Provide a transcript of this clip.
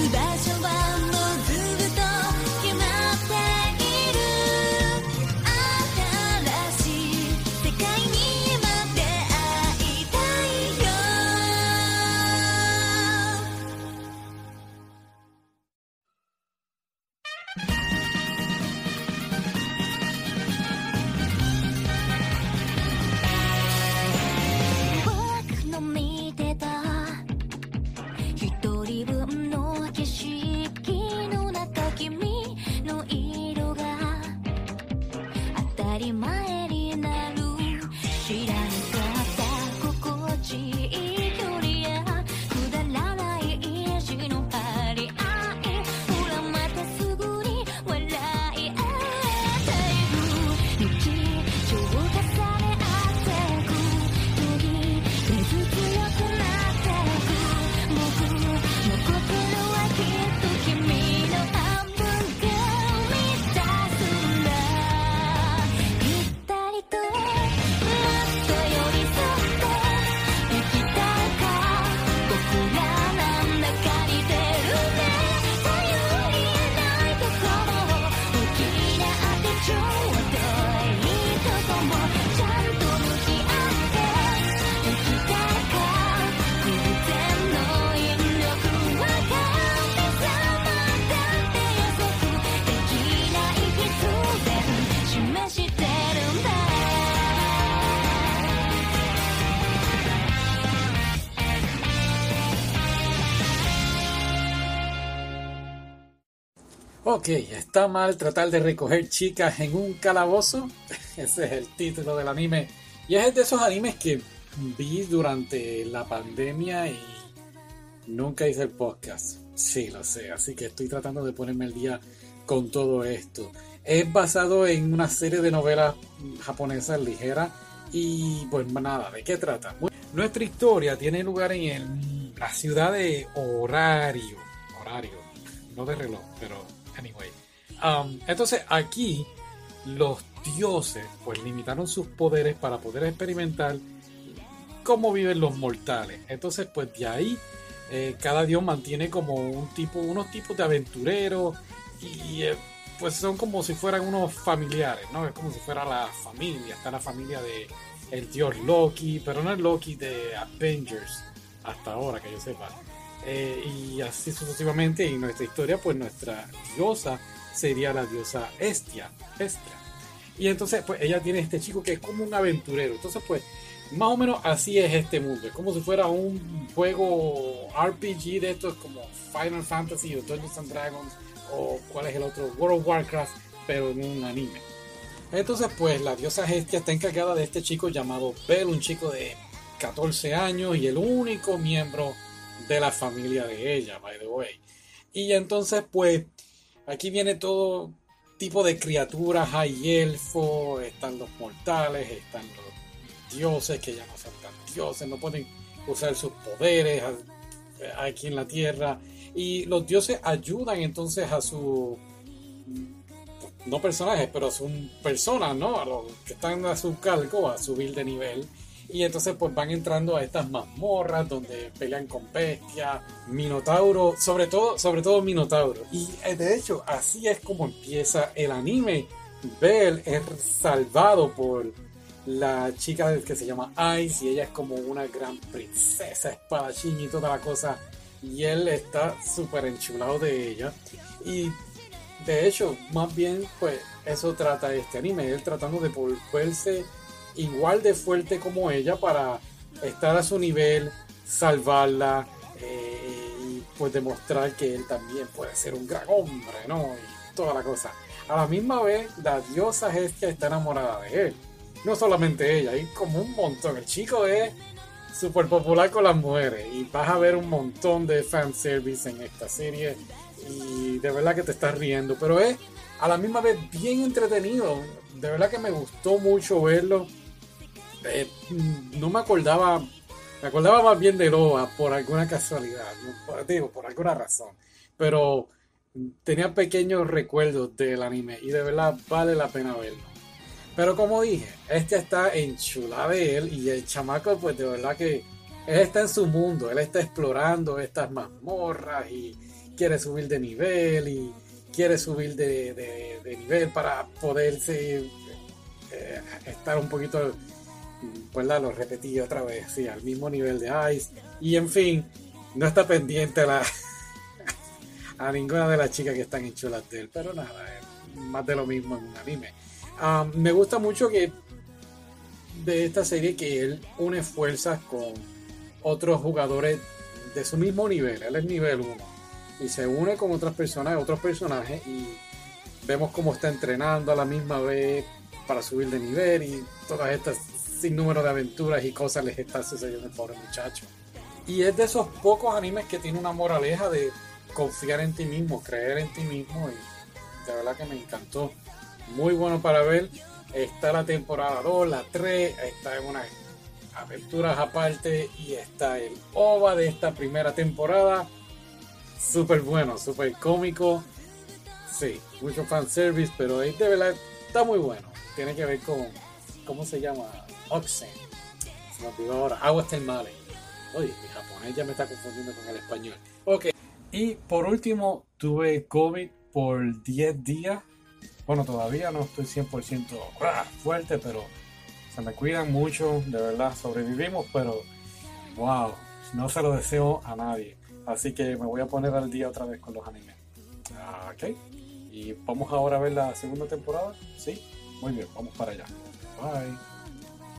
ciudad llevando Ok, ¿está mal tratar de recoger chicas en un calabozo? Ese es el título del anime. Y es de esos animes que vi durante la pandemia y nunca hice el podcast. Sí, lo sé, así que estoy tratando de ponerme al día con todo esto. Es basado en una serie de novelas japonesas ligeras y pues nada, ¿de qué trata? Nuestra historia tiene lugar en la ciudad de Horario. Horario, no de reloj, pero anyway. Um, entonces aquí los dioses pues limitaron sus poderes para poder experimentar cómo viven los mortales. Entonces pues de ahí eh, cada dios mantiene como un tipo, unos tipos de aventureros y eh, pues son como si fueran unos familiares, ¿no? Es como si fuera la familia, está la familia de el dios Loki, pero no es Loki de Avengers, hasta ahora que yo sepa. Eh, y así sucesivamente, y nuestra historia, pues nuestra diosa sería la diosa Estia, Estia. Y entonces, pues ella tiene este chico que es como un aventurero. Entonces, pues, más o menos así es este mundo. Es como si fuera un juego RPG de estos como Final Fantasy o Dungeons and Dragons o cuál es el otro, World of Warcraft, pero en un anime. Entonces, pues la diosa Hestia está encargada de este chico llamado Bell, un chico de 14 años y el único miembro de la familia de ella, by the way. Y entonces, pues, aquí viene todo tipo de criaturas, hay elfos, están los mortales, están los dioses que ya no son tan dioses, no pueden usar sus poderes aquí en la tierra. Y los dioses ayudan entonces a su no personajes, pero son personas, ¿no? A los que están a su cargo a subir de nivel. Y entonces pues van entrando a estas mazmorras donde pelean con bestias, minotauro, sobre todo, sobre todo minotauro. Y eh, de hecho, así es como empieza el anime. Bell es salvado por la chica que se llama Ice y ella es como una gran princesa espadachín y toda la cosa. Y él está súper enchulado de ella. Y de hecho, más bien, pues eso trata este anime, él tratando de volverse igual de fuerte como ella para estar a su nivel, salvarla eh, y pues demostrar que él también puede ser un gran hombre, ¿no? Y toda la cosa. A la misma vez, la diosa Hestia está enamorada de él. No solamente ella, hay como un montón. El chico es súper popular con las mujeres y vas a ver un montón de fanservice en esta serie y de verdad que te estás riendo, pero es a la misma vez bien entretenido. De verdad que me gustó mucho verlo. Eh, no me acordaba, me acordaba más bien de Loa por alguna casualidad, digo, por alguna razón, pero tenía pequeños recuerdos del anime y de verdad vale la pena verlo. Pero como dije, este está enchulado de él y el chamaco pues de verdad que él está en su mundo, él está explorando estas mazmorras y quiere subir de nivel y quiere subir de, nivel para poderse eh, estar un poquito, pues lo repetí otra vez, sí, al mismo nivel de Ice. Y en fin, no está pendiente a, la, a ninguna de las chicas que están en chulas de él, pero nada, más de lo mismo en un anime. Um, me gusta mucho que de esta serie que él une fuerzas con otros jugadores de su mismo nivel, él es nivel 1 y se une con otras personas, otros personajes y vemos cómo está entrenando a la misma vez para subir de nivel y todas estas sin número de aventuras y cosas les está sucediendo al pobre muchacho. Y es de esos pocos animes que tiene una moraleja de confiar en ti mismo, creer en ti mismo y de verdad que me encantó. Muy bueno para ver. Está la temporada 2, la 3, está en unas aventuras aparte y está el OVA de esta primera temporada súper bueno, súper cómico. Sí, mucho fanservice, pero de verdad está muy bueno. Tiene que ver con, ¿cómo se llama? Oxen. Se me olvidó ahora. Aguas termales. Oye, mi japonés ya me está confundiendo con el español. Ok. Y por último, tuve COVID por 10 días. Bueno, todavía no estoy 100% ah, fuerte, pero se me cuidan mucho. De verdad, sobrevivimos, pero wow, no se lo deseo a nadie. Así que me voy a poner al día otra vez con los animes. Ok. Y vamos ahora a ver la segunda temporada. Sí. Muy bien, vamos para allá. Bye.